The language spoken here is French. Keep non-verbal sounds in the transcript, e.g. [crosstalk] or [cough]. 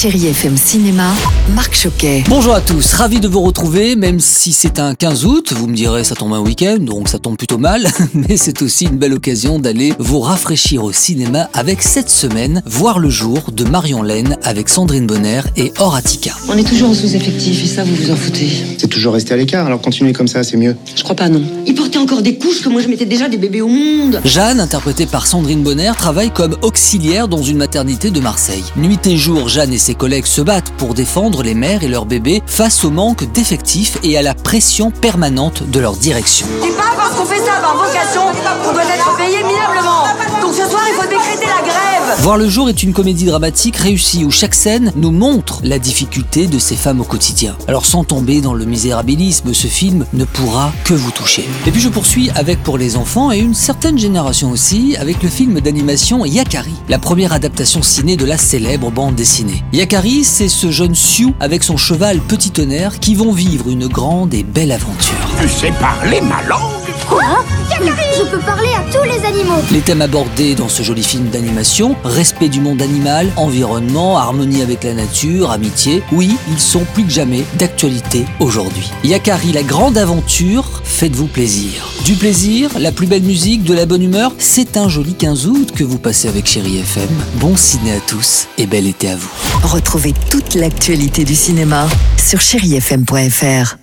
Chérie FM Cinéma, Marc Choquet. Bonjour à tous, ravi de vous retrouver, même si c'est un 15 août, vous me direz ça tombe un week-end, donc ça tombe plutôt mal, [laughs] mais c'est aussi une belle occasion d'aller vous rafraîchir au cinéma avec cette semaine Voir le jour de Marion Laine avec Sandrine Bonner et Horatica. On est toujours en sous-effectif et ça, vous vous en foutez. C'est toujours resté à l'écart, alors continuez comme ça, c'est mieux. Je crois pas, non. Il portait encore des couches que moi je mettais déjà des bébés au monde. Jeanne, interprétée par Sandrine Bonner, travaille comme auxiliaire dans une maternité de Marseille. Nuit et jour, Jeanne et ses collègues se battent pour défendre les mères et leurs bébés face au manque d'effectifs et à la pression permanente de leur direction. Voir le jour est une comédie dramatique réussie où chaque scène nous montre la difficulté de ces femmes au quotidien. Alors sans tomber dans le misérabilisme, ce film ne pourra que vous toucher. Et puis je poursuis avec pour les enfants et une certaine génération aussi avec le film d'animation Yakari, la première adaptation ciné de la célèbre bande dessinée. Yakari, c'est ce jeune Sioux avec son cheval Petit Tonnerre qui vont vivre une grande et belle aventure. Tu sais parler ma langue? Je peux parler à tous les animaux. Les thèmes abordés dans ce joli film d'animation, respect du monde animal, environnement, harmonie avec la nature, amitié, oui, ils sont plus que jamais d'actualité aujourd'hui. Yakari, la grande aventure, faites-vous plaisir. Du plaisir, la plus belle musique, de la bonne humeur, c'est un joli 15 août que vous passez avec Chéri FM. Bon ciné à tous et bel été à vous. Retrouvez toute l'actualité du cinéma sur chérifm.fr.